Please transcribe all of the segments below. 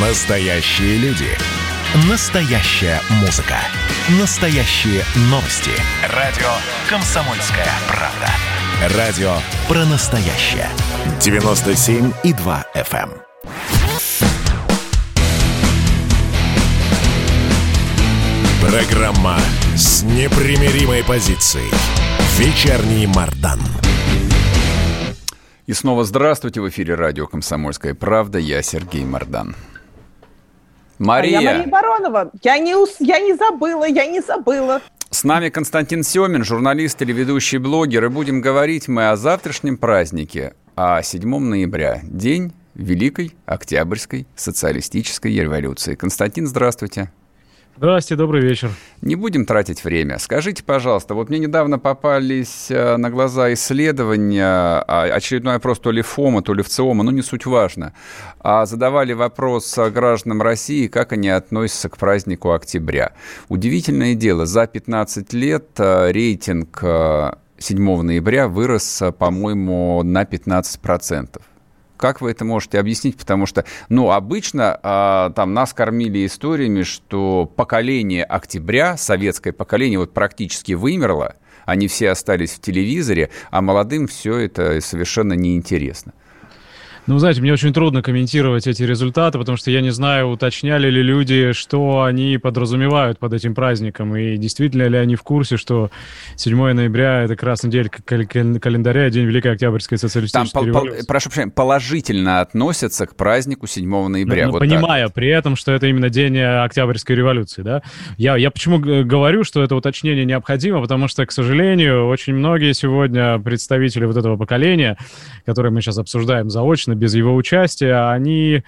Настоящие люди. Настоящая музыка. Настоящие новости. Радио «Комсомольская правда». Радио про настоящее. 97,2 FM. эм. Программа с непримиримой позицией. Вечерний Мардан. И снова здравствуйте в эфире радио «Комсомольская правда». Я Сергей Мордан. Мария. А я Мария Баронова. Я не, ус... я не забыла, я не забыла. С нами Константин Семин, журналист, телеведущий, блогер. И будем говорить мы о завтрашнем празднике, о 7 ноября, день Великой Октябрьской социалистической революции. Константин, здравствуйте. Здравствуйте, добрый вечер. Не будем тратить время. Скажите, пожалуйста, вот мне недавно попались э, на глаза исследования, а, очередной опрос то ли ФОМа, то ли ВЦИОМа, ну не суть важно. А задавали вопрос гражданам России, как они относятся к празднику октября. Удивительное дело, за 15 лет э, рейтинг 7 ноября вырос, э, по-моему, на 15%. Как вы это можете объяснить? Потому что, ну, обычно а, там нас кормили историями, что поколение октября, советское поколение, вот практически вымерло, они все остались в телевизоре, а молодым все это совершенно неинтересно. Ну, знаете, мне очень трудно комментировать эти результаты, потому что я не знаю, уточняли ли люди, что они подразумевают под этим праздником, и действительно ли они в курсе, что 7 ноября — это красный день календаря, день Великой Октябрьской социалистической Там, революции. прошу прощения, положительно относятся к празднику 7 ноября. Ну, вот понимая так. при этом, что это именно день Октябрьской революции, да? Я, я почему говорю, что это уточнение необходимо, потому что, к сожалению, очень многие сегодня представители вот этого поколения, которые мы сейчас обсуждаем заочно, без его участия, они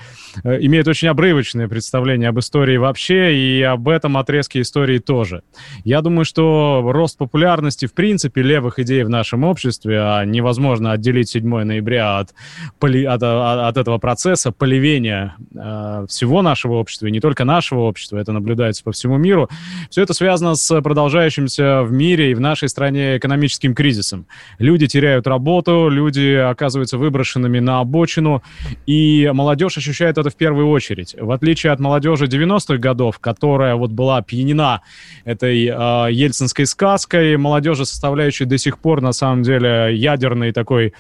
э, имеют очень обрывочное представление об истории вообще и об этом отрезке истории тоже. Я думаю, что рост популярности, в принципе, левых идей в нашем обществе, а невозможно отделить 7 ноября от, поли, от, от, этого процесса поливения э, всего нашего общества, и не только нашего общества, это наблюдается по всему миру. Все это связано с продолжающимся в мире и в нашей стране экономическим кризисом. Люди теряют работу, люди оказываются выброшенными на обочину, женщину, и молодежь ощущает это в первую очередь. В отличие от молодежи 90-х годов, которая вот была пьянена этой э, ельцинской сказкой, молодежи, составляющей до сих пор, на самом деле, ядерный такой э,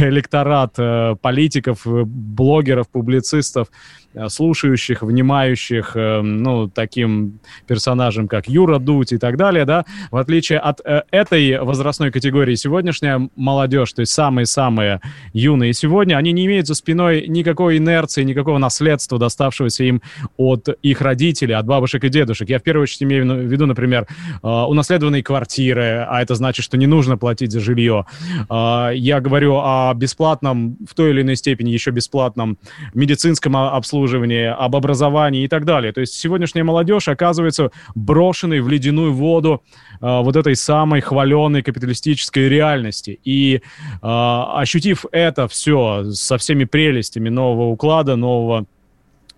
электорат э, политиков, блогеров, публицистов, Э, слушающих, внимающих, э, ну, таким персонажам, как Юра Дудь и так далее, да, в отличие от э, этой возрастной категории, сегодняшняя молодежь, то есть самые-самые юные сегодня, они не имеют за спиной никакой инерции, никакого наследства, доставшегося им от их родителей, от бабушек и дедушек. Я в первую очередь имею в виду, например, унаследованные квартиры, а это значит, что не нужно платить за жилье. Я говорю о бесплатном, в той или иной степени еще бесплатном медицинском обслуживании, об образовании и так далее. То есть сегодняшняя молодежь оказывается брошенной в ледяную воду э, вот этой самой хваленой капиталистической реальности. И э, ощутив это все со всеми прелестями нового уклада, нового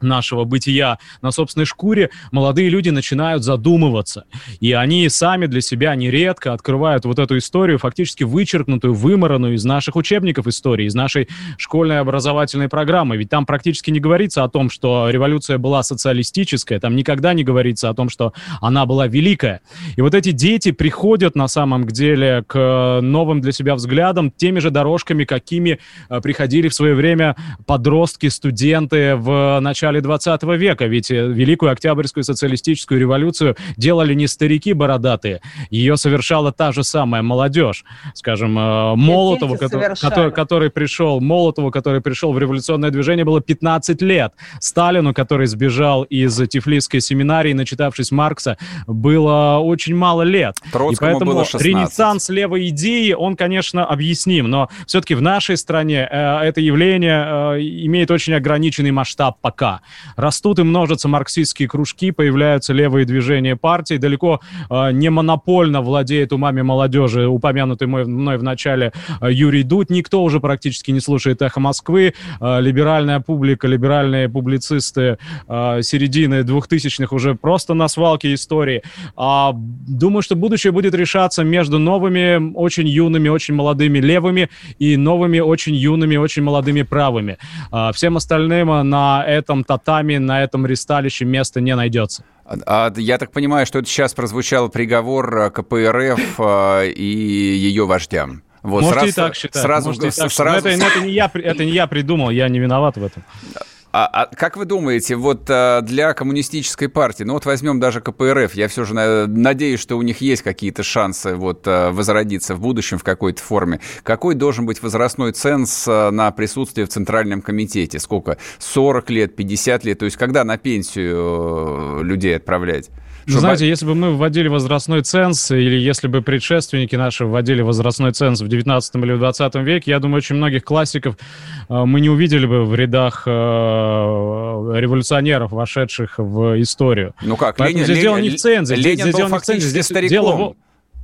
нашего бытия на собственной шкуре, молодые люди начинают задумываться. И они сами для себя нередко открывают вот эту историю, фактически вычеркнутую, выморанную из наших учебников истории, из нашей школьной образовательной программы. Ведь там практически не говорится о том, что революция была социалистическая, там никогда не говорится о том, что она была великая. И вот эти дети приходят на самом деле к новым для себя взглядам теми же дорожками, какими э, приходили в свое время подростки, студенты в начале начале 20 века, ведь э, Великую Октябрьскую социалистическую революцию делали не старики бородатые, ее совершала та же самая молодежь. Скажем, э, Молотову, который, который, который пришел, Молотову, который пришел в революционное движение, было 15 лет. Сталину, который сбежал из Тифлисской семинарии, начитавшись Маркса, было очень мало лет. Троцкому И поэтому было 16. ренессанс левой идеи, он, конечно, объясним, но все-таки в нашей стране э, это явление э, имеет очень ограниченный масштаб пока. Растут и множатся марксистские кружки, появляются левые движения партий, далеко э, не монопольно владеет умами молодежи, упомянутый мой, мной в начале э, Юрий Дудь. Никто уже практически не слушает «Эхо Москвы». Э, либеральная публика, либеральные публицисты э, середины двухтысячных уже просто на свалке истории. А, думаю, что будущее будет решаться между новыми, очень юными, очень молодыми левыми и новыми, очень юными, очень молодыми правыми. А, всем остальным на этом татами на этом ресталище места не найдется. А, я так понимаю, что это сейчас прозвучал приговор КПРФ и ее вождям. Вот, Можете сразу, и так считать. Сразу, Можете и так сразу... Это, это, не я, это не я придумал, я не виноват в этом. А, а как вы думаете, вот а, для коммунистической партии, ну вот возьмем даже КПРФ, я все же на, надеюсь, что у них есть какие-то шансы вот а, возродиться в будущем в какой-то форме. Какой должен быть возрастной ценз а, на присутствие в Центральном комитете? Сколько? 40 лет, 50 лет? То есть когда на пенсию людей отправлять? Ну, Чтобы... знаете, если бы мы вводили возрастной ценз, или если бы предшественники наши вводили возрастной ценз в 19 или в 20 веке, я думаю, очень многих классиков э, мы не увидели бы в рядах э, революционеров, вошедших в историю. Ну как, Поэтому Ленин, здесь дело не в цензе. Ленин здесь, здесь дело не в цензе, здесь стариком. дело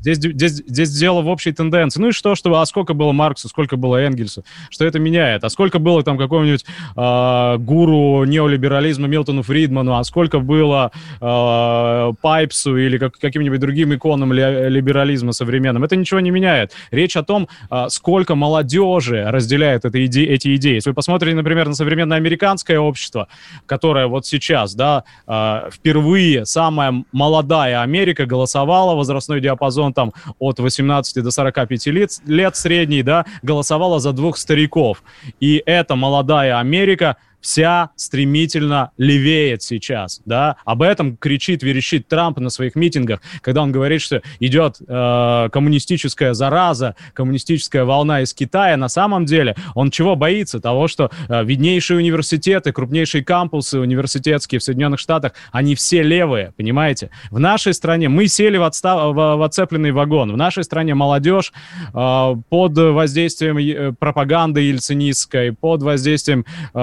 Здесь, здесь, здесь дело в общей тенденции. Ну и что, что, а сколько было Марксу, сколько было Энгельсу? Что это меняет? А сколько было там какого-нибудь э, гуру неолиберализма Милтону Фридману? А сколько было э, Пайпсу или как, каким-нибудь другим иконам ли, либерализма современным? Это ничего не меняет. Речь о том, э, сколько молодежи разделяет это иде эти идеи. Если вы посмотрите, например, на современное американское общество, которое вот сейчас, да, э, впервые самая молодая Америка голосовала, возрастной диапазон там от 18 до 45 лет, лет средний, да, голосовала за двух стариков. И эта молодая Америка вся стремительно левеет сейчас, да, об этом кричит, верещит Трамп на своих митингах, когда он говорит, что идет э, коммунистическая зараза, коммунистическая волна из Китая, на самом деле он чего боится? Того, что э, виднейшие университеты, крупнейшие кампусы университетские в Соединенных Штатах, они все левые, понимаете? В нашей стране мы сели в, отстав... в, в отцепленный вагон, в нашей стране молодежь э, под воздействием э, пропаганды ельцинистской, под воздействием э,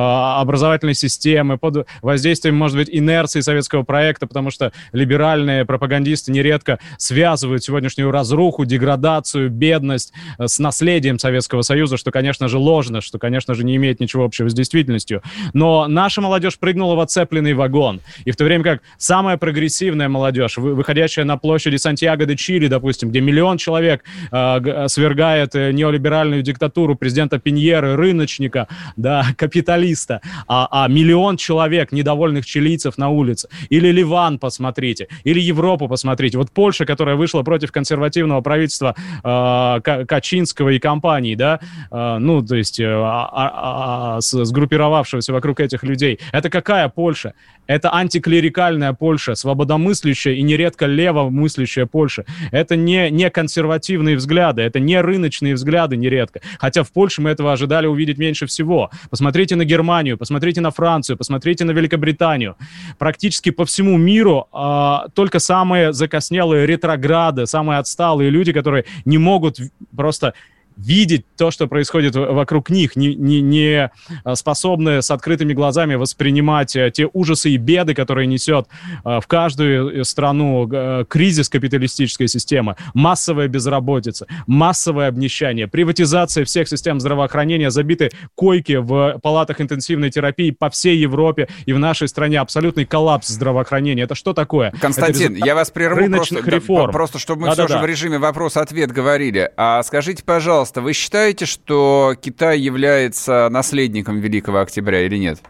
образовательной системы, под воздействием, может быть, инерции советского проекта, потому что либеральные пропагандисты нередко связывают сегодняшнюю разруху, деградацию, бедность э, с наследием Советского Союза, что, конечно же, ложно, что, конечно же, не имеет ничего общего с действительностью. Но наша молодежь прыгнула в оцепленный вагон. И в то время как самая прогрессивная молодежь, выходящая на площади Сантьяго де Чили, допустим, где миллион человек э, свергает э, неолиберальную диктатуру президента Пиньеры, рыночника, да, капиталиста, а, а миллион человек, недовольных чилийцев на улице. Или Ливан посмотрите, или Европу посмотрите. Вот Польша, которая вышла против консервативного правительства э, Качинского и компании, да, э, ну, то есть э, а, а, сгруппировавшегося вокруг этих людей. Это какая Польша? Это антиклерикальная Польша, свободомыслящая и нередко левомыслящая Польша. Это не, не консервативные взгляды, это не рыночные взгляды нередко. Хотя в Польше мы этого ожидали увидеть меньше всего. Посмотрите на Германию, посмотрите на Францию, посмотрите на Великобританию. Практически по всему миру э, только самые закоснелые ретрограды, самые отсталые люди, которые не могут просто видеть то, что происходит вокруг них, не, не, не а, способны с открытыми глазами воспринимать э, те ужасы и беды, которые несет а, в каждую э, страну э, кризис капиталистической системы, массовая безработица, массовое обнищание, приватизация всех систем здравоохранения, забиты койки в палатах интенсивной терапии по всей Европе и в нашей стране, абсолютный коллапс здравоохранения. Это что такое? Константин, я вас прерву просто, реформ. просто чтобы мы да, все да, же да. в режиме вопрос-ответ говорили. А скажите, пожалуйста, пожалуйста, вы считаете, что Китай является наследником Великого Октября или нет?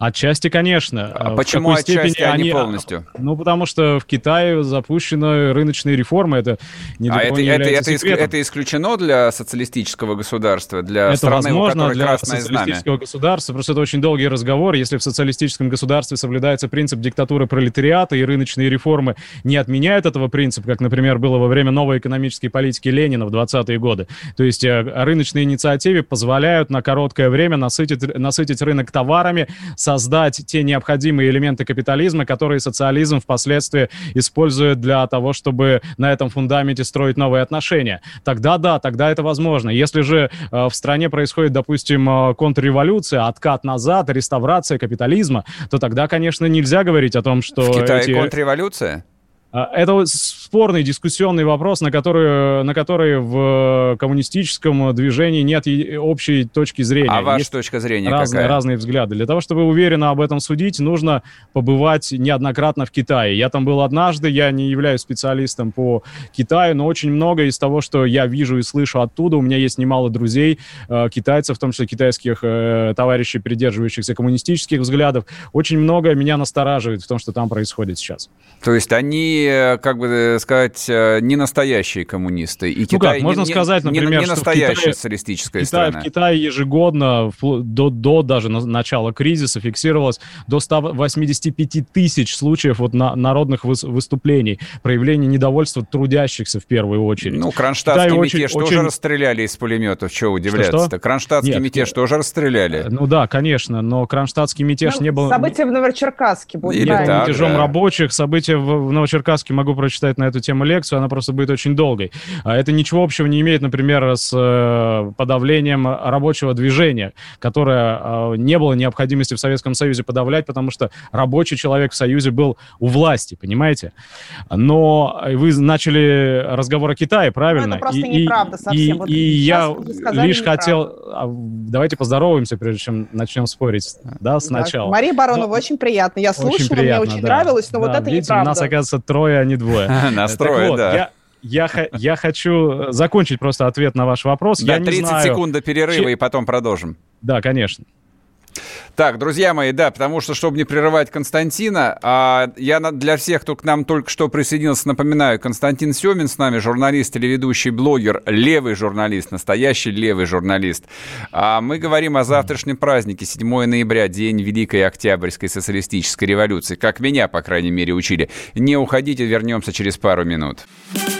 Отчасти, конечно. А в почему отчасти, а не полностью? Ну, потому что в Китае запущены рыночные реформы. Это не а это, это, это, иск, это исключено для социалистического государства, для это страны, возможно у которой для красное социалистического знамя? государства, просто это очень долгий разговор. Если в социалистическом государстве соблюдается принцип диктатуры пролетариата и рыночные реформы не отменяют этого принципа, как, например, было во время новой экономической политики Ленина в 20-е годы, то есть э, рыночные инициативы позволяют на короткое время насытить, насытить рынок товарами, создать те необходимые элементы капитализма, которые социализм впоследствии использует для того, чтобы на этом фундаменте строить новые отношения. Тогда да, тогда это возможно. Если же э, в стране происходит, допустим, э, контрреволюция, откат назад, реставрация капитализма, то тогда, конечно, нельзя говорить о том, что... В Китае эти... контрреволюция? А, это спорный дискуссионный вопрос, на который, на который в коммунистическом движении нет общей точки зрения. А ваша Есть точка зрения разные, какая? Разные взгляды. Для того, чтобы уверенно об этом судить, нужно побывать неоднократно в Китае. Я там был однажды, я не являюсь специалистом по Китаю, но очень много из того, что я вижу и слышу оттуда, у меня есть немало друзей, э, китайцев, в том числе китайских э, товарищей, придерживающихся коммунистических взглядов. Очень многое меня настораживает в том, что там происходит сейчас. То есть они Э, как бы э, сказать, э, не настоящие коммунисты. И ну Китай как, можно не, сказать, например, не, не настоящая Китае, социалистическая Китай, страна. В Китае ежегодно, до, до даже начала кризиса, фиксировалось до 185 тысяч случаев вот на, народных выступлений, проявления недовольства трудящихся в первую очередь. Ну, кронштадтский Китай мятеж очень, тоже очень... расстреляли из пулеметов, чего удивляться-то? Кронштадтский Нет, мятеж тоже расстреляли. Ну да, конечно, но кронштадтский мятеж ну, не был... События в Новочеркасске. Или так, мятежом да. рабочих, события в, в Новочеркасске Черкасске могу прочитать на эту тему лекцию, она просто будет очень долгой. А это ничего общего не имеет, например, с э, подавлением рабочего движения, которое э, не было необходимости в Советском Союзе подавлять, потому что рабочий человек в Союзе был у власти, понимаете? Но вы начали разговор о Китае, правильно? Ну, это просто и, неправда совсем. И, вот и я лишь хотел... А, давайте поздороваемся, прежде чем начнем спорить. Да, сначала. Мария Баронова, но... очень приятно. Я слушала, приятно, мне очень да. нравилось, но да, вот это видите, неправда. у нас, оказывается, трое, а не двое. Настрой, да. Я, я, я хочу закончить просто ответ на ваш вопрос. Да, я 30 знаю, секунд до перерыва, и потом продолжим. Да, конечно. Так, друзья мои, да, потому что, чтобы не прерывать Константина, а я для всех, кто к нам только что присоединился, напоминаю, Константин Семин с нами, журналист, телеведущий, блогер, левый журналист, настоящий левый журналист. А мы говорим о завтрашнем празднике, 7 ноября, день Великой Октябрьской социалистической революции, как меня, по крайней мере, учили. Не уходите, вернемся через пару минут. Это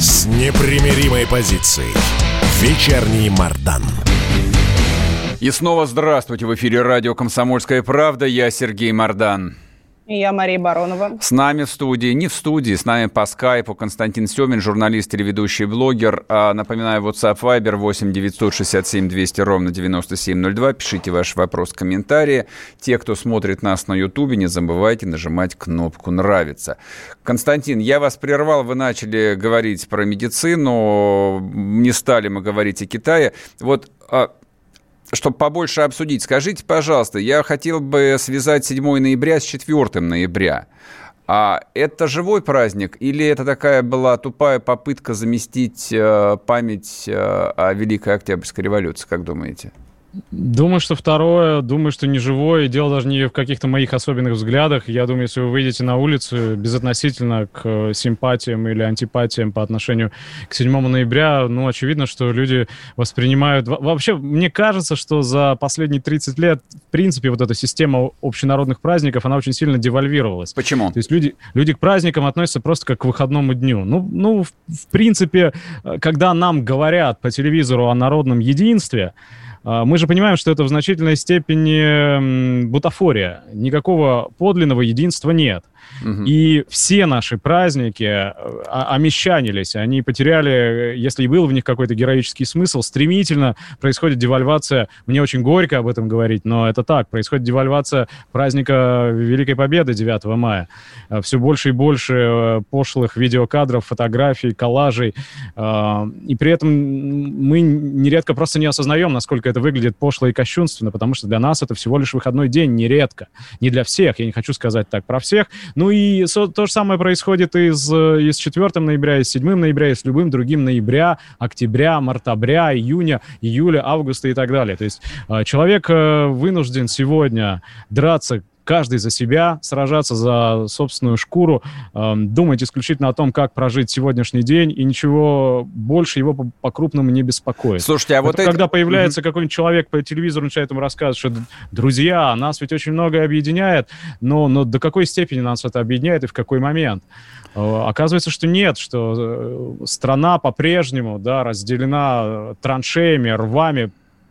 с непримиримой позицией. Вечерний Мардан. И снова здравствуйте. В эфире радио «Комсомольская правда». Я Сергей Мардан. Я Мария Баронова. С нами в студии, не в студии, с нами по скайпу Константин Семин, журналист, телеведущий, блогер. А, напоминаю, WhatsApp Viber 8 967 200 ровно 9702. Пишите ваш вопрос комментарии. Те, кто смотрит нас на Ютубе, не забывайте нажимать кнопку «Нравится». Константин, я вас прервал, вы начали говорить про медицину, не стали мы говорить о Китае. Вот а, чтобы побольше обсудить, скажите, пожалуйста, я хотел бы связать 7 ноября с 4 ноября. А это живой праздник или это такая была тупая попытка заместить э, память э, о Великой Октябрьской революции, как думаете? Думаю, что второе, думаю, что не живое. Дело даже не в каких-то моих особенных взглядах. Я думаю, если вы выйдете на улицу безотносительно к э, симпатиям или антипатиям по отношению к 7 ноября, ну, очевидно, что люди воспринимают... Вообще, мне кажется, что за последние 30 лет, в принципе, вот эта система общенародных праздников, она очень сильно девальвировалась. Почему? То есть люди, люди к праздникам относятся просто как к выходному дню. Ну, ну в, в принципе, э, когда нам говорят по телевизору о народном единстве, мы же понимаем, что это в значительной степени бутафория. Никакого подлинного единства нет. И все наши праздники э, омещанились, они потеряли, если и был в них какой-то героический смысл, стремительно происходит девальвация, мне очень горько об этом говорить, но это так, происходит девальвация праздника Великой Победы 9 мая. Э, все больше и больше э, пошлых видеокадров, фотографий, коллажей, и при этом мы нередко просто не осознаем, насколько это выглядит пошло и кощунственно, потому что для нас это всего лишь выходной день, нередко. Не для всех, я не хочу сказать так про всех, ну и то же самое происходит и с, и с 4 ноября, и с 7 ноября, и с любым другим ноября, октября, мартабря, июня, июля, августа и так далее. То есть э, человек э, вынужден сегодня драться каждый за себя, сражаться за собственную шкуру, э, думать исключительно о том, как прожить сегодняшний день, и ничего больше его по-крупному не беспокоит. Слушайте, а вот это... Когда появляется mm-hmm. какой-нибудь человек по телевизору, начинает ему рассказывать, что, друзья, нас ведь очень многое объединяет, но, но до какой степени нас это объединяет и в какой момент? Э, оказывается, что нет, что э, страна по-прежнему да, разделена траншеями, рвами,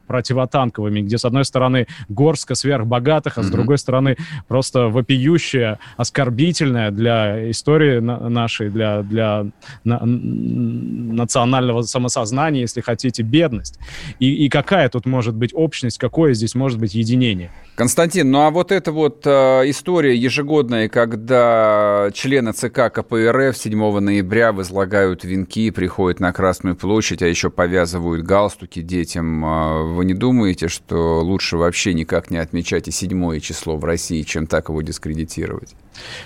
противотанковыми, где, с одной стороны, горстка сверхбогатых, а с mm-hmm. другой стороны, просто вопиющая, оскорбительная для истории нашей, для, для на, национального самосознания, если хотите, бедность. И, и какая тут может быть общность, какое здесь может быть единение? Константин, ну а вот эта вот э, история ежегодная, когда члены ЦК КПРФ 7 ноября возлагают венки, приходят на Красную площадь, а еще повязывают галстуки детям э, вы не думаете, что лучше вообще никак не отмечать и седьмое число в России, чем так его дискредитировать?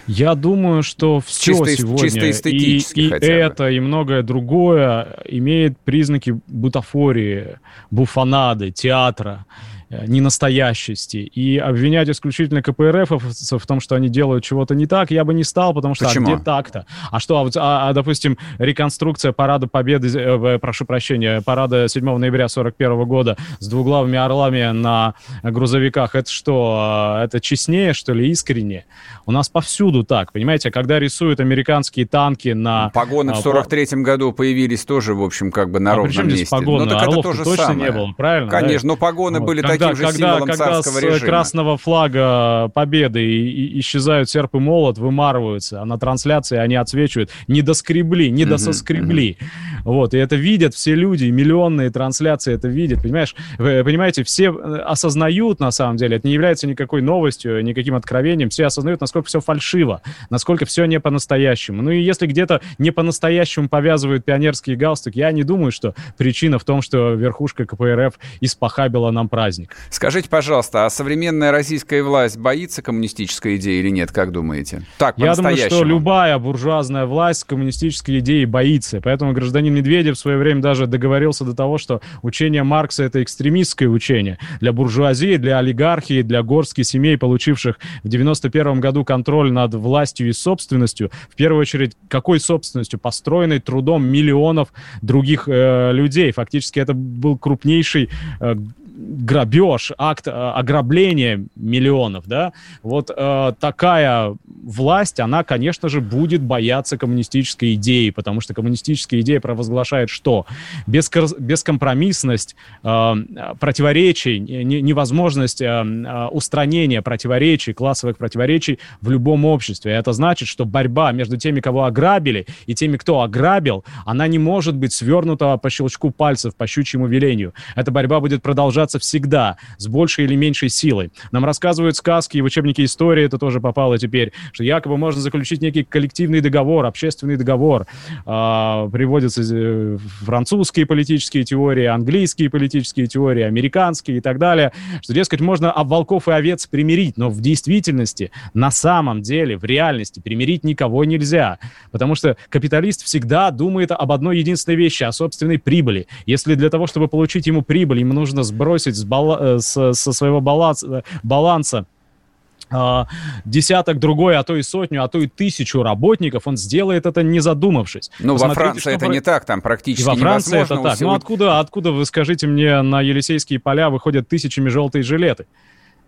Я думаю, что все чисто, сегодня, чисто эстетически и, и это, и многое другое, имеет признаки бутафории, буфонады, театра. Э, ненастоящести. И обвинять исключительно КПРФ в том, что они делают чего-то не так, я бы не стал, потому что Почему? а где так-то? А что, а, а, а, допустим, реконструкция парада Победы, э, прошу прощения, парада 7 ноября 41 года с двуглавыми орлами на грузовиках, это что, а, это честнее, что ли, искренне? У нас повсюду так, понимаете? Когда рисуют американские танки на... Погоны в 43-м году появились тоже, в общем, как бы на а ровном месте. Погоны? Ну, так Орлов это тоже точно самое. не было, правильно? Конечно, да? но погоны вот. были Когда таким же когда, когда с режима. красного флага победы и, и исчезают серп и молот, вымарываются, а на трансляции они отсвечивают. Не доскребли, не дососкребли. Вот, и это видят все люди, миллионные трансляции это видят, понимаешь? Вы понимаете, все э, осознают, на самом деле, это не является никакой новостью, никаким откровением, все осознают, насколько все фальшиво, насколько все не по-настоящему. Ну и если где-то не по-настоящему повязывают пионерские галстуки, я не думаю, что причина в том, что верхушка КПРФ испохабила нам праздник. Скажите, пожалуйста, а современная российская власть боится коммунистической идеи или нет, как думаете? Так, Я думаю, что любая буржуазная власть коммунистической идеи боится. Поэтому гражданин Медведев в свое время даже договорился до того, что учение Маркса — это экстремистское учение для буржуазии, для олигархии, для горских семей, получивших в 91 году контроль над властью и собственностью. В первую очередь, какой собственностью? Построенной трудом миллионов других э, людей. Фактически это был крупнейший э, грабеж, акт э, ограбления миллионов, да, вот э, такая власть, она, конечно же, будет бояться коммунистической идеи, потому что коммунистическая идея провозглашает что? Бескор- бескомпромиссность, э, противоречий, не, невозможность э, э, устранения противоречий, классовых противоречий в любом обществе. Это значит, что борьба между теми, кого ограбили, и теми, кто ограбил, она не может быть свернута по щелчку пальцев, по щучьему велению. Эта борьба будет продолжаться всегда с большей или меньшей силой. Нам рассказывают сказки, и в учебнике истории это тоже попало теперь, что якобы можно заключить некий коллективный договор, общественный договор. А, приводятся э, французские политические теории, английские политические теории, американские и так далее, что, дескать, можно об волков и овец примирить, но в действительности, на самом деле, в реальности примирить никого нельзя, потому что капиталист всегда думает об одной единственной вещи, о собственной прибыли. Если для того, чтобы получить ему прибыль, ему нужно сбросить с бала, э, с, со своего баланса, баланса а, десяток другой, а то и сотню, а то и тысячу работников, он сделает это не задумавшись. Ну, во Франции это про... не так, там практически и во Франции это так. Ну, откуда, откуда, вы скажите мне, на Елисейские поля выходят тысячами желтые жилеты?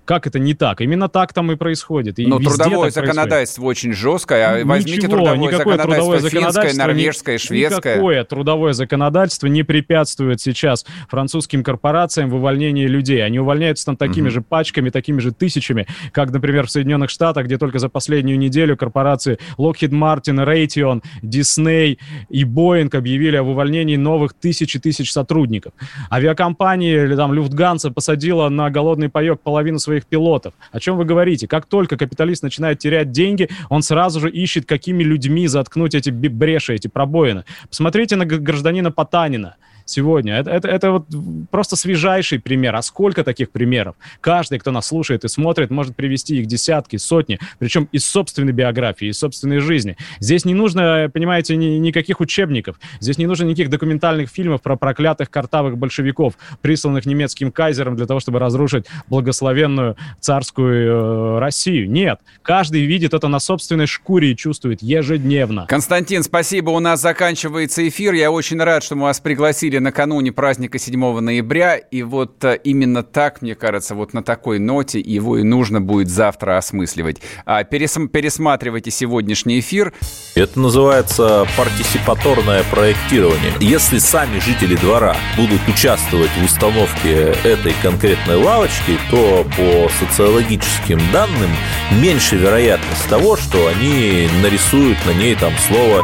Как это не так? Именно так там и происходит. И Но трудовое законодательство происходит. очень жесткое. А возьмите Ничего, трудовое законодательство трудовое финское, законодательство, норвежское, шведское. Никакое трудовое законодательство не препятствует сейчас французским корпорациям в увольнении людей. Они увольняются там такими угу. же пачками, такими же тысячами, как, например, в Соединенных Штатах, где только за последнюю неделю корпорации Lockheed Martin, Raytheon, Disney и Boeing объявили об увольнении новых тысяч и тысяч сотрудников. Авиакомпании или там Люфтганса посадила на голодный паек половину своих своих пилотов. О чем вы говорите? Как только капиталист начинает терять деньги, он сразу же ищет, какими людьми заткнуть эти бреши, эти пробоины. Посмотрите на гражданина Потанина. Сегодня. Это, это, это вот просто свежайший пример. А сколько таких примеров? Каждый, кто нас слушает и смотрит, может привести их десятки, сотни, причем из собственной биографии, из собственной жизни. Здесь не нужно, понимаете, ни, никаких учебников. Здесь не нужно никаких документальных фильмов про проклятых картавых большевиков, присланных немецким кайзером для того, чтобы разрушить благословенную царскую э, Россию. Нет. Каждый видит это на собственной шкуре и чувствует ежедневно. Константин, спасибо. У нас заканчивается эфир. Я очень рад, что мы вас пригласили накануне праздника 7 ноября. И вот э, именно так, мне кажется, вот на такой ноте его и нужно будет завтра осмысливать. А, перес- пересматривайте сегодняшний эфир. Это называется партисипаторное проектирование. Если сами жители двора будут участвовать в установке этой конкретной лавочки, то по социологическим данным меньше вероятность того, что они нарисуют на ней там слово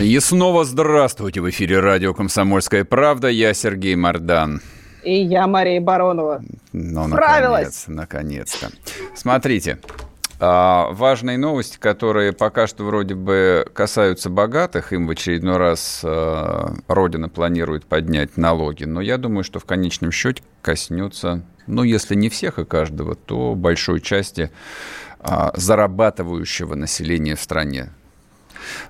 И снова здравствуйте в эфире радио «Комсомольская правда». Я Сергей Мордан. И я Мария Баронова. Ну, Справилась. наконец, наконец-то. Смотрите, а, важные новости, которые пока что вроде бы касаются богатых, им в очередной раз а, Родина планирует поднять налоги, но я думаю, что в конечном счете коснется, ну, если не всех и каждого, то большой части а, зарабатывающего населения в стране.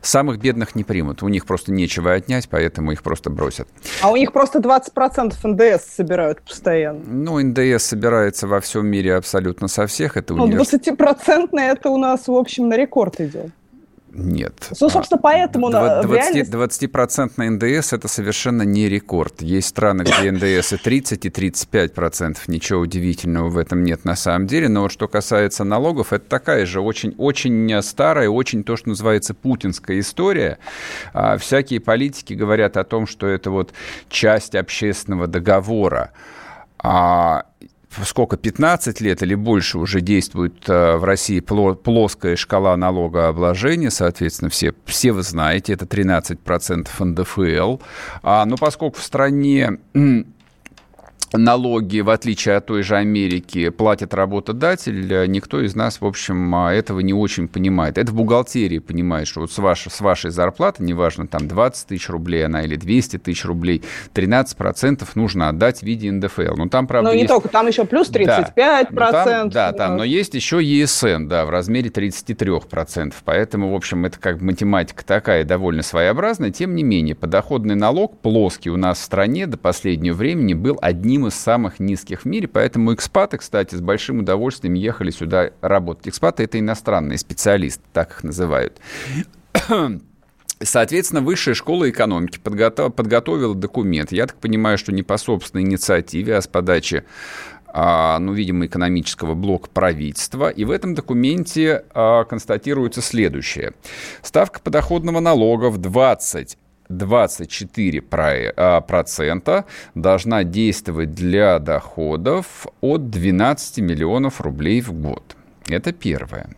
Самых бедных не примут, у них просто нечего отнять, поэтому их просто бросят. А у них просто 20% НДС собирают постоянно. Ну, НДС собирается во всем мире абсолютно со всех. Это Ну, универс- 20% это у нас, в общем, на рекорд идет. Нет. Ну, собственно, поэтому на- в 20, реальности- 20% НДС – это совершенно не рекорд. Есть страны, где НДС и 30, и 35%. Ничего удивительного в этом нет на самом деле. Но вот что касается налогов, это такая же очень-очень старая, очень то, что называется путинская история. А, Всякие политики говорят о том, что это вот часть общественного договора. А сколько, 15 лет или больше уже действует э, в России пло- плоская шкала налогообложения, соответственно, все, все вы знаете, это 13% НДФЛ. А, но поскольку в стране налоги, в отличие от той же Америки, платит работодатель, никто из нас, в общем, а, этого не очень понимает. Это в бухгалтерии понимает, что вот с вашей, с вашей зарплаты, неважно, там 20 тысяч рублей она или 200 тысяч рублей, 13% нужно отдать в виде НДФЛ. Ну, там, правда, Но не есть... только, там еще плюс 35%. Да, Ну, там, да, там, но есть еще ЕСН, да, в размере 33%. Поэтому, в общем, это как бы математика такая довольно своеобразная. Тем не менее, подоходный налог плоский у нас в стране до последнего времени был одним из самых низких в мире. Поэтому экспаты, кстати, с большим удовольствием ехали сюда работать. Экспаты – это иностранные специалисты, так их называют. Соответственно, Высшая школа экономики подготов- подготовила документ. Я так понимаю, что не по собственной инициативе, а с подачи а, ну, видимо, экономического блока правительства. И в этом документе а, констатируется следующее. Ставка подоходного налога в 20 24 про- а, процента должна действовать для доходов от 12 миллионов рублей в год. Это первое.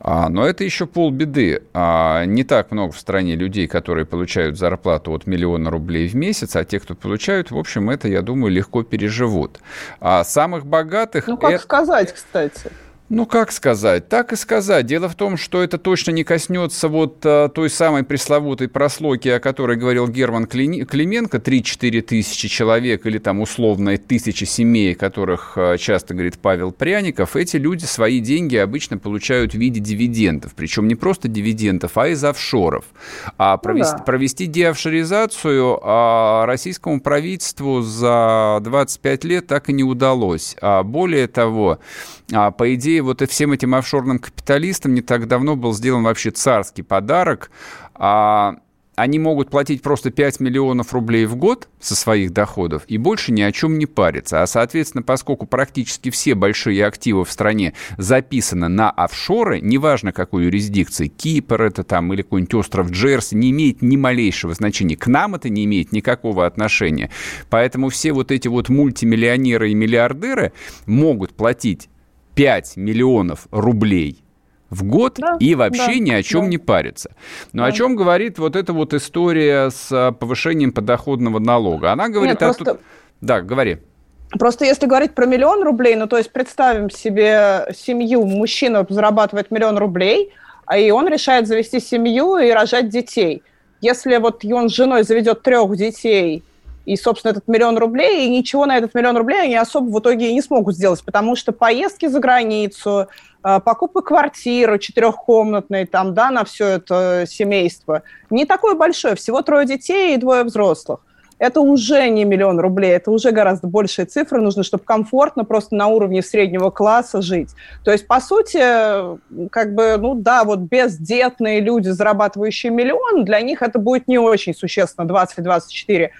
А, но это еще полбеды. А, не так много в стране людей, которые получают зарплату от миллиона рублей в месяц, а те, кто получают, в общем, это, я думаю, легко переживут. А самых богатых... Ну, как это- сказать, кстати. Ну, как сказать? Так и сказать. Дело в том, что это точно не коснется вот а, той самой пресловутой прослойки, о которой говорил Герман Клименко, 3-4 тысячи человек или там условно тысячи семей, которых а, часто говорит Павел Пряников. Эти люди свои деньги обычно получают в виде дивидендов. Причем не просто дивидендов, а из офшоров. А провести, да. провести деофшоризацию а, российскому правительству за 25 лет так и не удалось. А более того, а, по идее, вот и всем этим офшорным капиталистам не так давно был сделан вообще царский подарок. А, они могут платить просто 5 миллионов рублей в год со своих доходов и больше ни о чем не париться. А, соответственно, поскольку практически все большие активы в стране записаны на офшоры, неважно какой юрисдикции, Кипр это там или какой-нибудь остров Джерси, не имеет ни малейшего значения. К нам это не имеет никакого отношения. Поэтому все вот эти вот мультимиллионеры и миллиардеры могут платить 5 миллионов рублей в год да, и вообще да, ни о чем да. не париться. Но да. о чем говорит вот эта вот история с а, повышением подоходного налога? Она говорит Нет, о... Просто... Да, говори. Просто если говорить про миллион рублей, ну то есть представим себе семью, мужчина зарабатывает миллион рублей, а и он решает завести семью и рожать детей. Если вот он с женой заведет трех детей, и, собственно, этот миллион рублей, и ничего на этот миллион рублей они особо в итоге и не смогут сделать, потому что поездки за границу, э, покупка квартиры четырехкомнатной там, да, на все это семейство, не такое большое, всего трое детей и двое взрослых. Это уже не миллион рублей, это уже гораздо большие цифры, нужно, чтобы комфортно просто на уровне среднего класса жить. То есть, по сути, как бы, ну да, вот бездетные люди, зарабатывающие миллион, для них это будет не очень существенно, 20-24.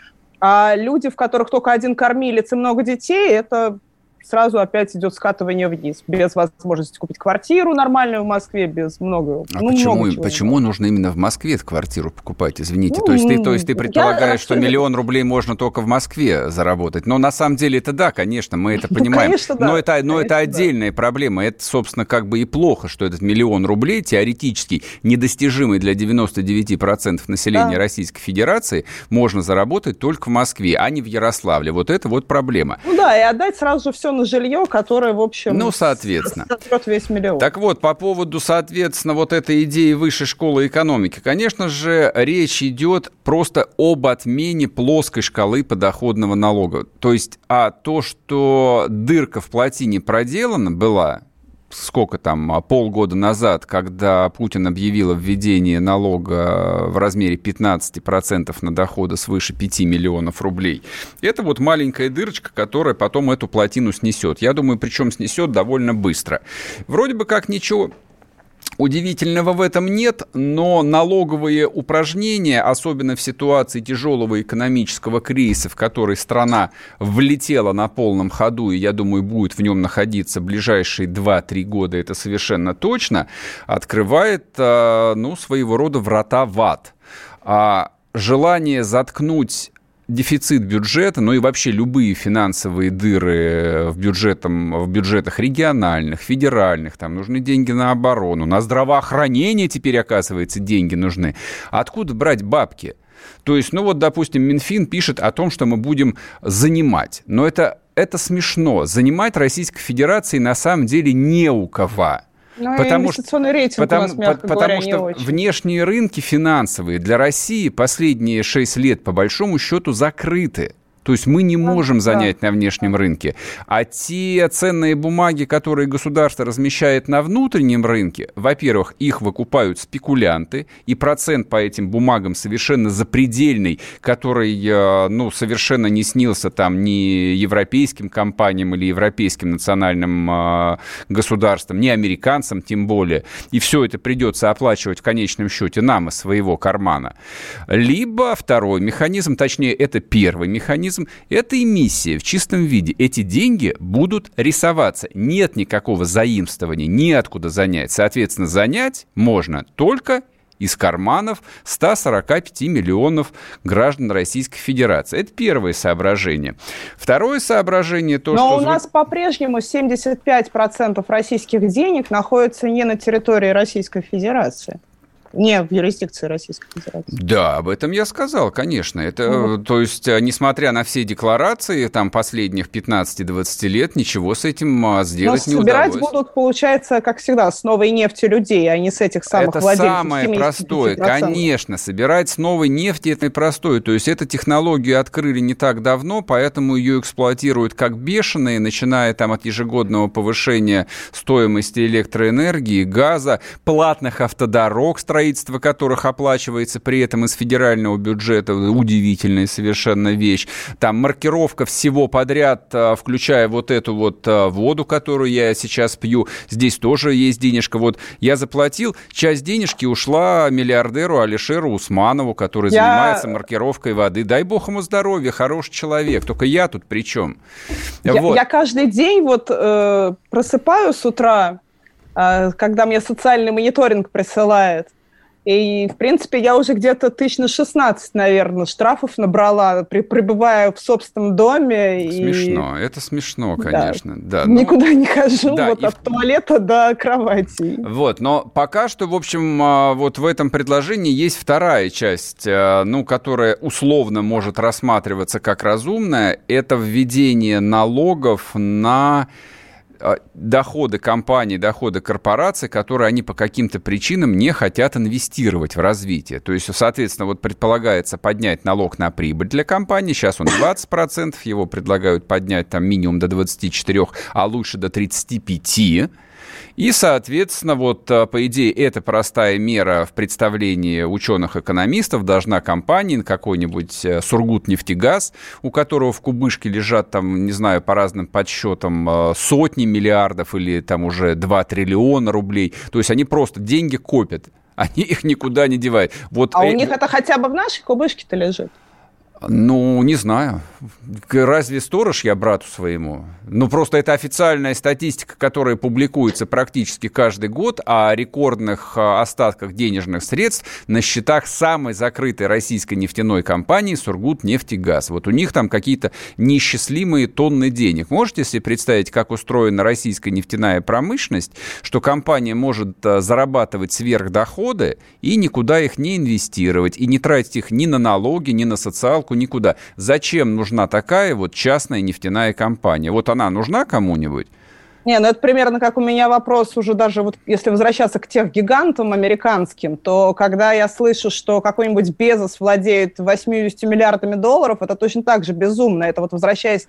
А люди, в которых только один кормилец и много детей, это сразу опять идет скатывание вниз, без возможности купить квартиру нормальную в Москве, без много. А ну, почему, много почему нужно именно в Москве квартиру покупать? Извините, ну, то есть ты, то есть ты предполагаешь, я, что миллион рублей можно только в Москве заработать? Но на самом деле это да, конечно, мы это ну, понимаем. конечно, да. Но это, но конечно, это отдельная да. проблема. Это, собственно, как бы и плохо, что этот миллион рублей теоретически недостижимый для 99% населения да. Российской Федерации можно заработать только в Москве, а не в Ярославле. Вот это вот проблема. Ну да, и отдать сразу же все на жилье, которое, в общем, ну, соответственно. весь миллион. Так вот, по поводу, соответственно, вот этой идеи высшей школы экономики, конечно же, речь идет просто об отмене плоской шкалы подоходного налога. То есть, а то, что дырка в плотине проделана была, сколько там, а, полгода назад, когда Путин объявил о введении налога в размере 15% на доходы свыше 5 миллионов рублей. Это вот маленькая дырочка, которая потом эту плотину снесет. Я думаю, причем снесет довольно быстро. Вроде бы как ничего Удивительного в этом нет, но налоговые упражнения, особенно в ситуации тяжелого экономического кризиса, в который страна влетела на полном ходу, и, я думаю, будет в нем находиться ближайшие 2-3 года, это совершенно точно, открывает, а, ну, своего рода врата в ад. А желание заткнуть дефицит бюджета, ну и вообще любые финансовые дыры в, бюджетом, в бюджетах региональных, федеральных, там нужны деньги на оборону, на здравоохранение теперь, оказывается, деньги нужны. Откуда брать бабки? То есть, ну вот, допустим, Минфин пишет о том, что мы будем занимать. Но это, это смешно. Занимать Российской Федерации на самом деле не у кого. Ну, потому инвестиционный рейтинг потому, у нас, мягко потому говоря, что очень. внешние рынки финансовые для России последние 6 лет по большому счету закрыты. То есть мы не можем занять на внешнем рынке. А те ценные бумаги, которые государство размещает на внутреннем рынке, во-первых, их выкупают спекулянты, и процент по этим бумагам совершенно запредельный, который, э, ну, совершенно не снился там ни европейским компаниям или европейским национальным э, государствам, ни американцам тем более. И все это придется оплачивать в конечном счете нам из своего кармана. Либо второй механизм, точнее, это первый механизм, механизм – это эмиссия в чистом виде. Эти деньги будут рисоваться. Нет никакого заимствования, неоткуда занять. Соответственно, занять можно только из карманов 145 миллионов граждан Российской Федерации. Это первое соображение. Второе соображение то, Но что... Но у нас по-прежнему 75% российских денег находятся не на территории Российской Федерации не в юрисдикции Российской Федерации. Да, об этом я сказал, конечно. Это, ну, то есть, э, несмотря на все декларации там последних 15-20 лет, ничего с этим а, сделать не собирать удалось. будут, получается, как всегда, с новой нефти людей, а не с этих самых это владельцев. Это самое простое, конечно. Собирать с новой нефти это простое. То есть, эту технологию открыли не так давно, поэтому ее эксплуатируют как бешеные, начиная там от ежегодного повышения стоимости электроэнергии, газа, платных автодорог строительства, строительство которых оплачивается при этом из федерального бюджета, удивительная совершенно вещь. Там маркировка всего подряд, а, включая вот эту вот а, воду, которую я сейчас пью, здесь тоже есть денежка. Вот я заплатил, часть денежки ушла миллиардеру Алишеру Усманову, который я... занимается маркировкой воды. Дай бог ему здоровья, хороший человек. Только я тут при чем? Я, вот. я каждый день вот э, просыпаюсь с утра, э, когда мне социальный мониторинг присылает, и, в принципе, я уже где-то тысяч на 16, наверное, штрафов набрала, при, пребывая в собственном доме. Смешно, и... это смешно, конечно. Да. Да, Никуда но... не хожу, да, вот и... от туалета до кровати. Вот, но пока что, в общем, а, вот в этом предложении есть вторая часть, а, ну, которая условно может рассматриваться как разумная, это введение налогов на доходы компаний, доходы корпораций, которые они по каким-то причинам не хотят инвестировать в развитие. То есть, соответственно, вот предполагается поднять налог на прибыль для компании. Сейчас он 20%, его предлагают поднять там минимум до 24, а лучше до 35%. И, соответственно, вот, а, по идее, эта простая мера в представлении ученых-экономистов должна компания, какой-нибудь э, Сургут-нефтегаз, у которого в кубышке лежат, там, не знаю, по разным подсчетам, э, сотни миллиардов или там уже 2 триллиона рублей. То есть они просто деньги копят, они их никуда не девают. Вот а э... у них это хотя бы в нашей кубышке-то лежит? Ну, не знаю. Разве сторож я брату своему? Ну, просто это официальная статистика, которая публикуется практически каждый год о рекордных а, остатках денежных средств на счетах самой закрытой российской нефтяной компании «Сургутнефтегаз». Вот у них там какие-то неисчислимые тонны денег. Можете себе представить, как устроена российская нефтяная промышленность, что компания может а, зарабатывать сверхдоходы и никуда их не инвестировать, и не тратить их ни на налоги, ни на социалку, никуда. Зачем нужна такая вот частная нефтяная компания? Вот она нужна кому-нибудь? Не, ну это примерно как у меня вопрос уже даже вот если возвращаться к тех гигантам американским, то когда я слышу, что какой-нибудь Безос владеет 80 миллиардами долларов, это точно так же безумно. Это вот возвращаясь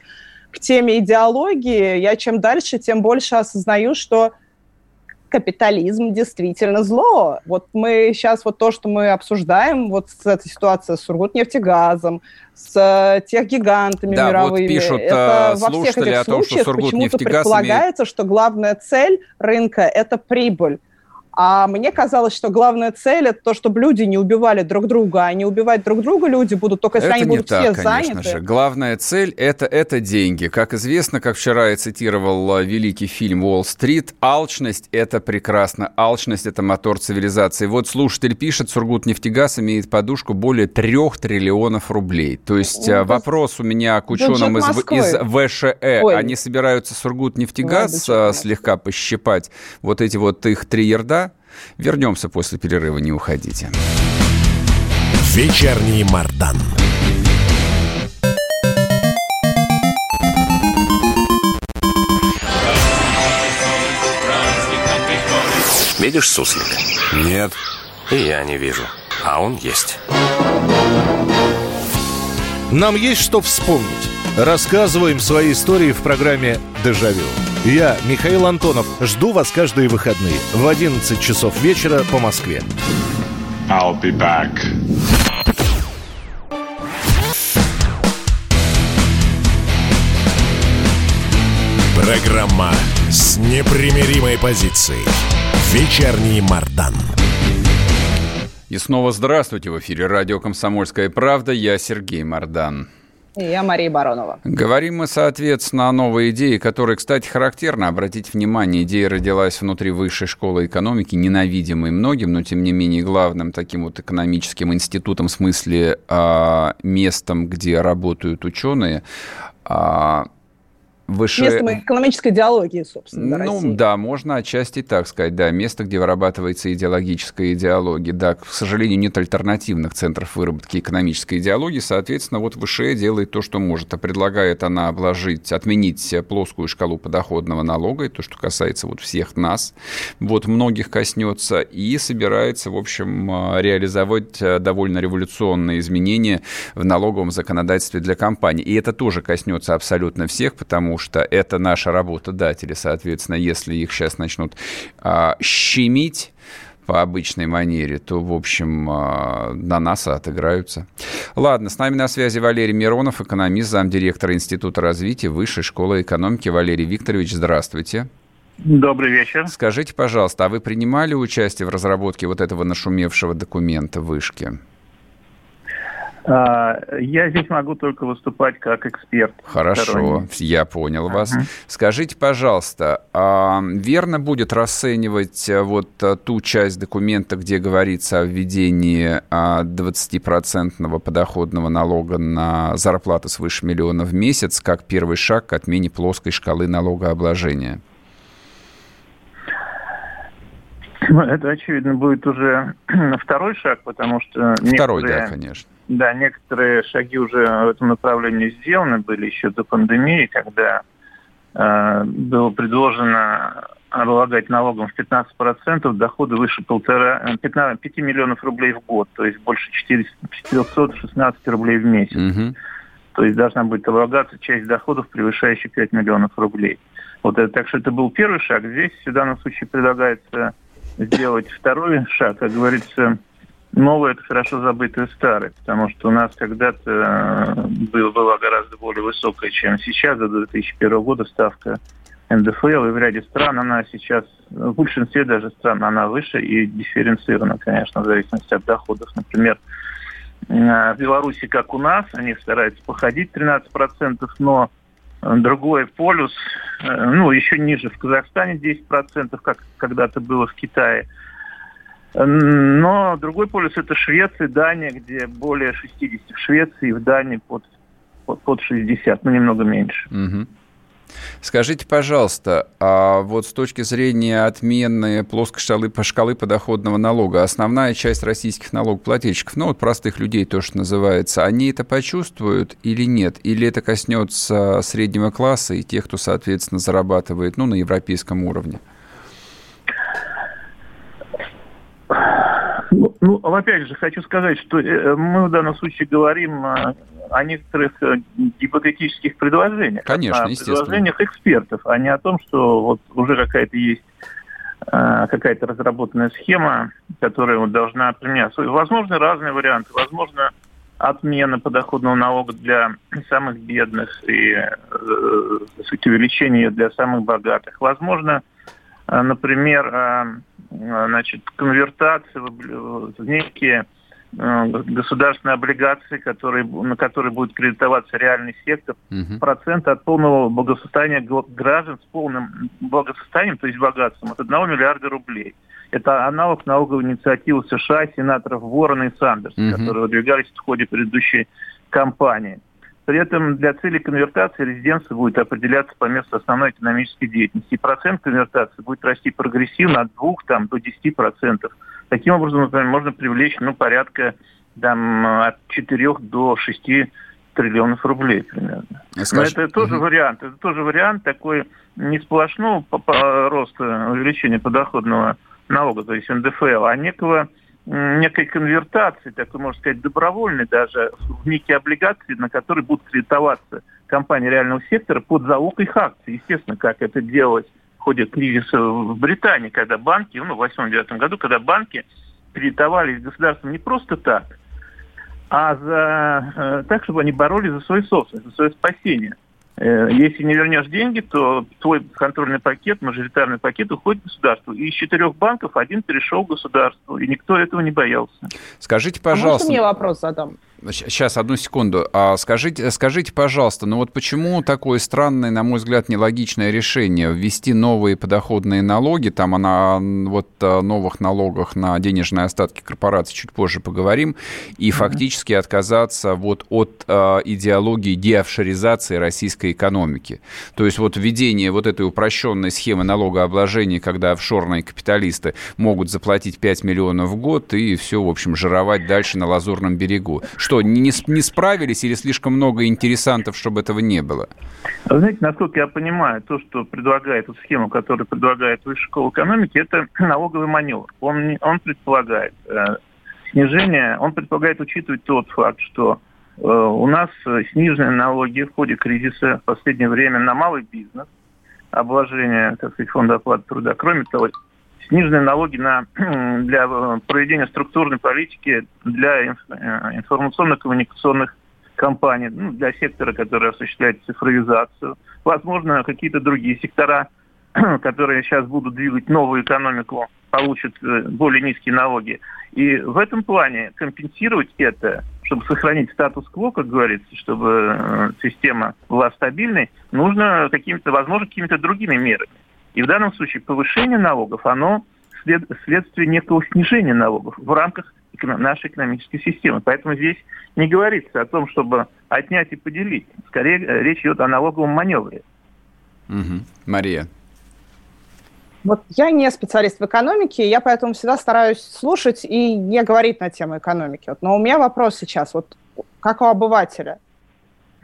к теме идеологии, я чем дальше, тем больше осознаю, что капитализм действительно зло. Вот мы сейчас вот то, что мы обсуждаем, вот с этой ситуацией с Сургутнефтегазом, с э, тех гигантами да, мировыми. Вот пишут это э, во всех этих случаях почему-то предполагается, имеет... что главная цель рынка – это прибыль. А мне казалось, что главная цель это то, чтобы люди не убивали друг друга, а не убивать друг друга люди будут только если это они будут так, все конечно заняты. Же. Главная цель это, это деньги. Как известно, как вчера я цитировал э, великий фильм «Уолл-стрит», алчность – это прекрасно. Алчность – это мотор цивилизации. Вот слушатель пишет, Сургутнефтегаз имеет подушку более трех триллионов рублей. То есть ну, вопрос у меня к ученым из, из ВШЭ. Ой. Они собираются Сургутнефтегаз Ладно, слегка пощипать вот эти вот их три Вернемся после перерыва, не уходите. Вечерний Мардан. Видишь суслик? Нет. И я не вижу. А он есть. Нам есть что вспомнить. Рассказываем свои истории в программе «Дежавю». Я, Михаил Антонов, жду вас каждые выходные в 11 часов вечера по Москве. I'll be back. Программа с непримиримой позицией. Вечерний Мардан. И снова здравствуйте. В эфире радио «Комсомольская правда». Я Сергей Мардан. И я Мария Баронова. Говорим мы, соответственно, о новой идее, которая, кстати, характерна. Обратите внимание, идея родилась внутри Высшей школы экономики, ненавидимой многим, но, тем не менее, главным таким вот экономическим институтом, в смысле а, местом, где работают ученые, а, выше... Местом экономической идеологии, собственно, Ну, России. да, можно отчасти так сказать, да, место, где вырабатывается идеологическая идеология. Да, к сожалению, нет альтернативных центров выработки экономической идеологии, соответственно, вот ВШЭ делает то, что может, а предлагает она обложить, отменить плоскую шкалу подоходного налога, это то, что касается вот всех нас, вот многих коснется, и собирается, в общем, реализовать довольно революционные изменения в налоговом законодательстве для компаний. И это тоже коснется абсолютно всех, потому потому что это наши работодатели, соответственно, если их сейчас начнут а, щемить, по обычной манере, то, в общем, а, на нас отыграются. Ладно, с нами на связи Валерий Миронов, экономист, замдиректора Института развития Высшей школы экономики. Валерий Викторович, здравствуйте. Добрый вечер. Скажите, пожалуйста, а вы принимали участие в разработке вот этого нашумевшего документа вышки? А, я здесь могу только выступать как эксперт. Хорошо, я понял вас. Uh-huh. Скажите, пожалуйста, а верно будет расценивать э, вот э, ту часть документа, где говорится о введении 20% а, подоходного налога на зарплату свыше миллиона в месяц, как первый шаг к отмене плоской шкалы налогообложения? Ну, это, очевидно, будет уже второй шаг, потому что... Второй, да, конечно да, некоторые шаги уже в этом направлении сделаны были еще до пандемии, когда э, было предложено облагать налогом в 15% доходы выше полтора, 15, 5 миллионов рублей в год, то есть больше 400, 416 рублей в месяц. Угу. То есть должна будет облагаться часть доходов, превышающая 5 миллионов рублей. Вот это, так что это был первый шаг. Здесь в данном случае предлагается сделать второй шаг, как говорится, новое – это хорошо забытое старое, потому что у нас когда-то э, был, была гораздо более высокая, чем сейчас, до 2001 года ставка НДФЛ, и в ряде стран она сейчас, в большинстве даже стран, она выше и дифференцирована, конечно, в зависимости от доходов. Например, э, в Беларуси, как у нас, они стараются походить 13%, но другой полюс, э, ну, еще ниже в Казахстане 10%, как когда-то было в Китае – но другой полюс это Швеция, Дания, где более 60 в Швеции, в Дании под, под, под 60, ну немного меньше. Угу. Скажите, пожалуйста, а вот с точки зрения отмены плоской шкалы, шкалы подоходного налога, основная часть российских налогоплательщиков, ну вот простых людей то, что называется, они это почувствуют или нет? Или это коснется среднего класса и тех, кто, соответственно, зарабатывает ну, на европейском уровне? Ну, опять же, хочу сказать, что э, мы в данном случае говорим о, о некоторых э, гипотетических предложениях. Конечно, о предложениях экспертов, а не о том, что вот уже какая-то есть э, какая-то разработанная схема, которая вот должна применяться. Возможно, разные варианты. Возможно, отмена подоходного налога для самых бедных и э, увеличение для самых богатых. Возможно, например, значит, конвертация в некие э, государственные облигации, которые, на которые будет кредитоваться реальный сектор, угу. процент от полного благосостояния граждан с полным благосостоянием, то есть богатством, от 1 миллиарда рублей. Это аналог налоговой инициативы США, сенаторов Ворона и Сандерса, угу. которые выдвигались в ходе предыдущей кампании. При этом для цели конвертации резиденция будет определяться по месту основной экономической деятельности. И процент конвертации будет расти прогрессивно от 2 там, до 10%. Таким образом, например, можно привлечь ну, порядка там, от 4 до 6 триллионов рублей примерно. Скажешь, Но это тоже угу. вариант. Это тоже вариант такой не сплошного роста увеличения подоходного налога, то есть НДФЛ, а некого некой конвертации, такой, можно сказать, добровольной даже, в некие облигации, на которые будут кредитоваться компании реального сектора под залог их акций. Естественно, как это делалось в ходе кризиса в Британии, когда банки, ну, в 2008-2009 году, когда банки кредитовались государством не просто так, а за, э, так, чтобы они боролись за свою собственность, за свое спасение. Э, если не вернешь деньги, то твой контрольный пакет, мажоритарный пакет уходит государству. И из четырех банков один перешел государству, и никто этого не боялся. Скажите, пожалуйста... А можно мне вопрос задам? Сейчас, одну секунду. А скажите, скажите, пожалуйста, ну вот почему такое странное, на мой взгляд, нелогичное решение ввести новые подоходные налоги, там она вот о новых налогах на денежные остатки корпораций чуть позже поговорим, и фактически отказаться вот от э, идеологии деофшоризации российской экономики. То есть вот введение вот этой упрощенной схемы налогообложения, когда офшорные капиталисты могут заплатить 5 миллионов в год и все, в общем, жировать дальше на Лазурном берегу. Что что, не, не справились или слишком много интересантов, чтобы этого не было? Знаете, насколько я понимаю, то, что предлагает, эту схему, которую предлагает Высшая школа экономики, это налоговый маневр. Он, он предполагает э, снижение, он предполагает учитывать тот факт, что э, у нас снижены налоги в ходе кризиса в последнее время на малый бизнес, обложение, так сказать, фонда оплаты труда. Кроме того, сниженные налоги на, для э, проведения структурной политики для информационно-коммуникационных компаний, ну, для сектора, который осуществляет цифровизацию. Возможно, какие-то другие сектора, которые сейчас будут двигать новую экономику, получат более низкие налоги. И в этом плане компенсировать это чтобы сохранить статус-кво, как говорится, чтобы э, система была стабильной, нужно какими-то, возможно, какими-то другими мерами. И в данном случае повышение налогов, оно след, следствие некого снижения налогов в рамках нашей экономической системы. Поэтому здесь не говорится о том, чтобы отнять и поделить. Скорее, э, речь идет о налоговом маневре. Угу. Мария. Вот я не специалист в экономике, я поэтому всегда стараюсь слушать и не говорить на тему экономики. Вот, но у меня вопрос сейчас, вот как у обывателя.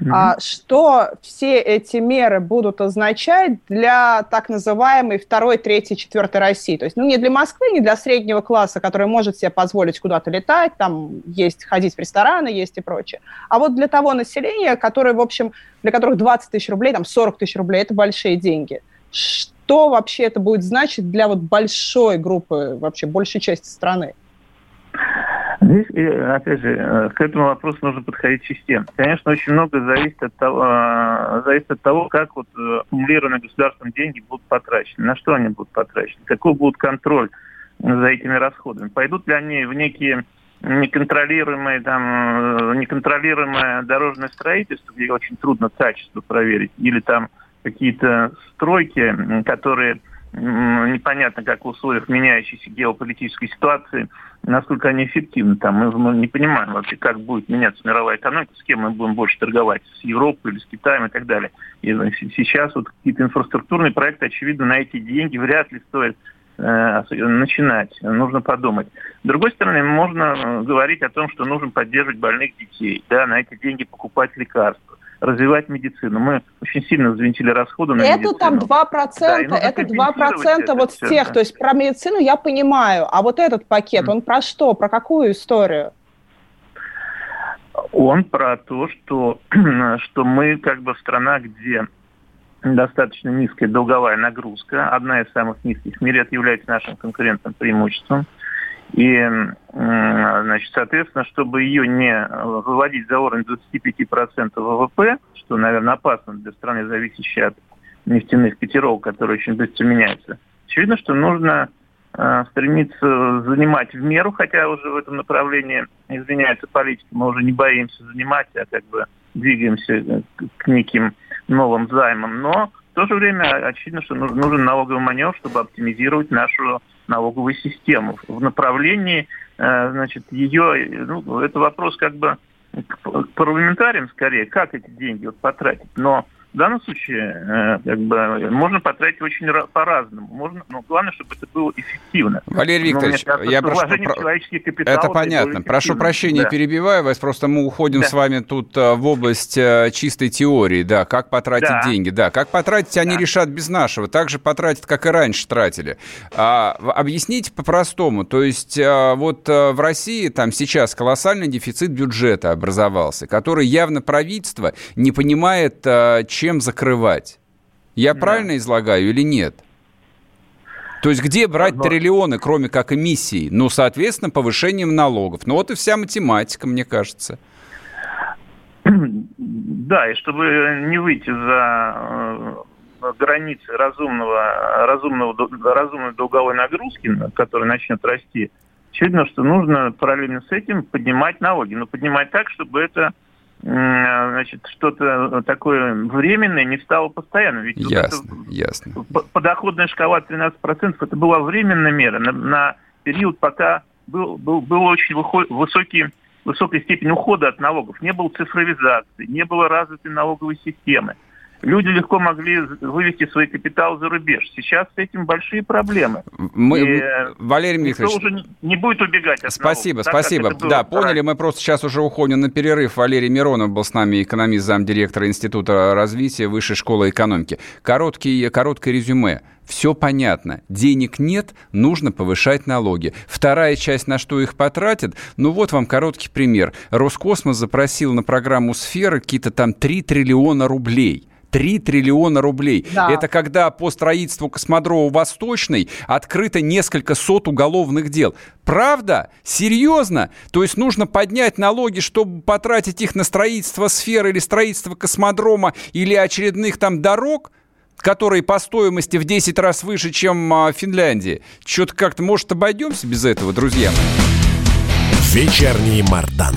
Mm-hmm. Что все эти меры будут означать для так называемой второй, третьей, четвертой России? То есть, ну, не для Москвы, не для среднего класса, который может себе позволить куда-то летать, там есть, ходить в рестораны, есть и прочее. А вот для того населения, которое, в общем, для которых 20 тысяч рублей, там 40 тысяч рублей – это большие деньги. Что вообще это будет значить для вот большой группы, вообще большей части страны? Здесь, опять же, э, к этому вопросу нужно подходить системно. Конечно, очень много зависит от того, э, зависит от того как вот э, аккумулированные государством деньги будут потрачены, на что они будут потрачены, какой будет контроль за этими расходами. Пойдут ли они в некие неконтролируемое, там, неконтролируемое дорожное строительство, где очень трудно качество проверить, или там какие-то стройки, которые непонятно, как в условиях меняющейся геополитической ситуации, насколько они эффективны. Там мы не понимаем вообще, как будет меняться мировая экономика, с кем мы будем больше торговать, с Европой или с Китаем и так далее. И сейчас вот какие-то инфраструктурные проекты, очевидно, на эти деньги вряд ли стоит э, начинать. Нужно подумать. С другой стороны, можно э, говорить о том, что нужно поддерживать больных детей, да, на эти деньги покупать лекарства развивать медицину. Мы очень сильно взвинтили расходы на это медицину. там 2%, да, это 2% вот с тех, да. то есть про медицину я понимаю, а вот этот пакет, mm. он про что, про какую историю? Он про то, что, что мы как бы страна, где достаточно низкая долговая нагрузка, одна из самых низких в мире, это является нашим конкурентным преимуществом. И, значит, соответственно, чтобы ее не выводить за уровень 25% ВВП, что, наверное, опасно для страны, зависящей от нефтяных котировок, которые очень быстро меняются, очевидно, что нужно э, стремиться занимать в меру, хотя уже в этом направлении изменяется политика, мы уже не боимся занимать, а как бы двигаемся к неким новым займам. Но в то же время очевидно, что нужен налоговый маневр, чтобы оптимизировать нашу налоговую систему в направлении, э, значит, ее, ну, это вопрос как бы к парламентариям скорее, как эти деньги вот потратить. Но в данном случае э, как бы, можно потратить очень по-разному. Можно, но главное, чтобы это было эффективно. Валерий Викторович, кажется, я прошу... Про... Это понятно. Прошу прощения, да. перебиваю вас, просто мы уходим да. с вами тут э, в область э, чистой теории, да, как потратить да. деньги. Да, как потратить, они да. решат без нашего. Так же потратят, как и раньше тратили. А, объясните по-простому. То есть вот в России там сейчас колоссальный дефицит бюджета образовался, который явно правительство не понимает, чем закрывать. Я да. правильно излагаю или нет? То есть где брать Но... триллионы, кроме как эмиссии? Ну, соответственно, повышением налогов. Ну, вот и вся математика, мне кажется. Да, и чтобы не выйти за э, границы разумного, разумного, разумной долговой нагрузки, которая начнет расти, очевидно, что нужно параллельно с этим поднимать налоги. Но поднимать так, чтобы это значит, что-то такое временное не стало постоянным. Ведь ясно, вот это, ясно. Подоходная шкала 13% это была временная мера на, на период, пока был, был, был очень высокий, высокая степень ухода от налогов. Не было цифровизации, не было развитой налоговой системы люди легко могли вывести свой капитал за рубеж. Сейчас с этим большие проблемы. Мы, и Валерий Викторович, уже не, будет убегать от Спасибо, налогов, спасибо. Да, поняли, мы просто сейчас уже уходим на перерыв. Валерий Миронов был с нами, экономист, замдиректора Института развития Высшей школы экономики. Короткий, короткое резюме. Все понятно. Денег нет, нужно повышать налоги. Вторая часть, на что их потратят, ну вот вам короткий пример. Роскосмос запросил на программу «Сфера» какие-то там 3 триллиона рублей. 3 триллиона рублей. Да. Это когда по строительству космодрома Восточный открыто несколько сот уголовных дел. Правда? Серьезно? То есть нужно поднять налоги, чтобы потратить их на строительство сферы или строительство космодрома или очередных там дорог? которые по стоимости в 10 раз выше, чем а, в Финляндии. Что-то как-то, может, обойдемся без этого, друзья мои? Вечерний Мардан.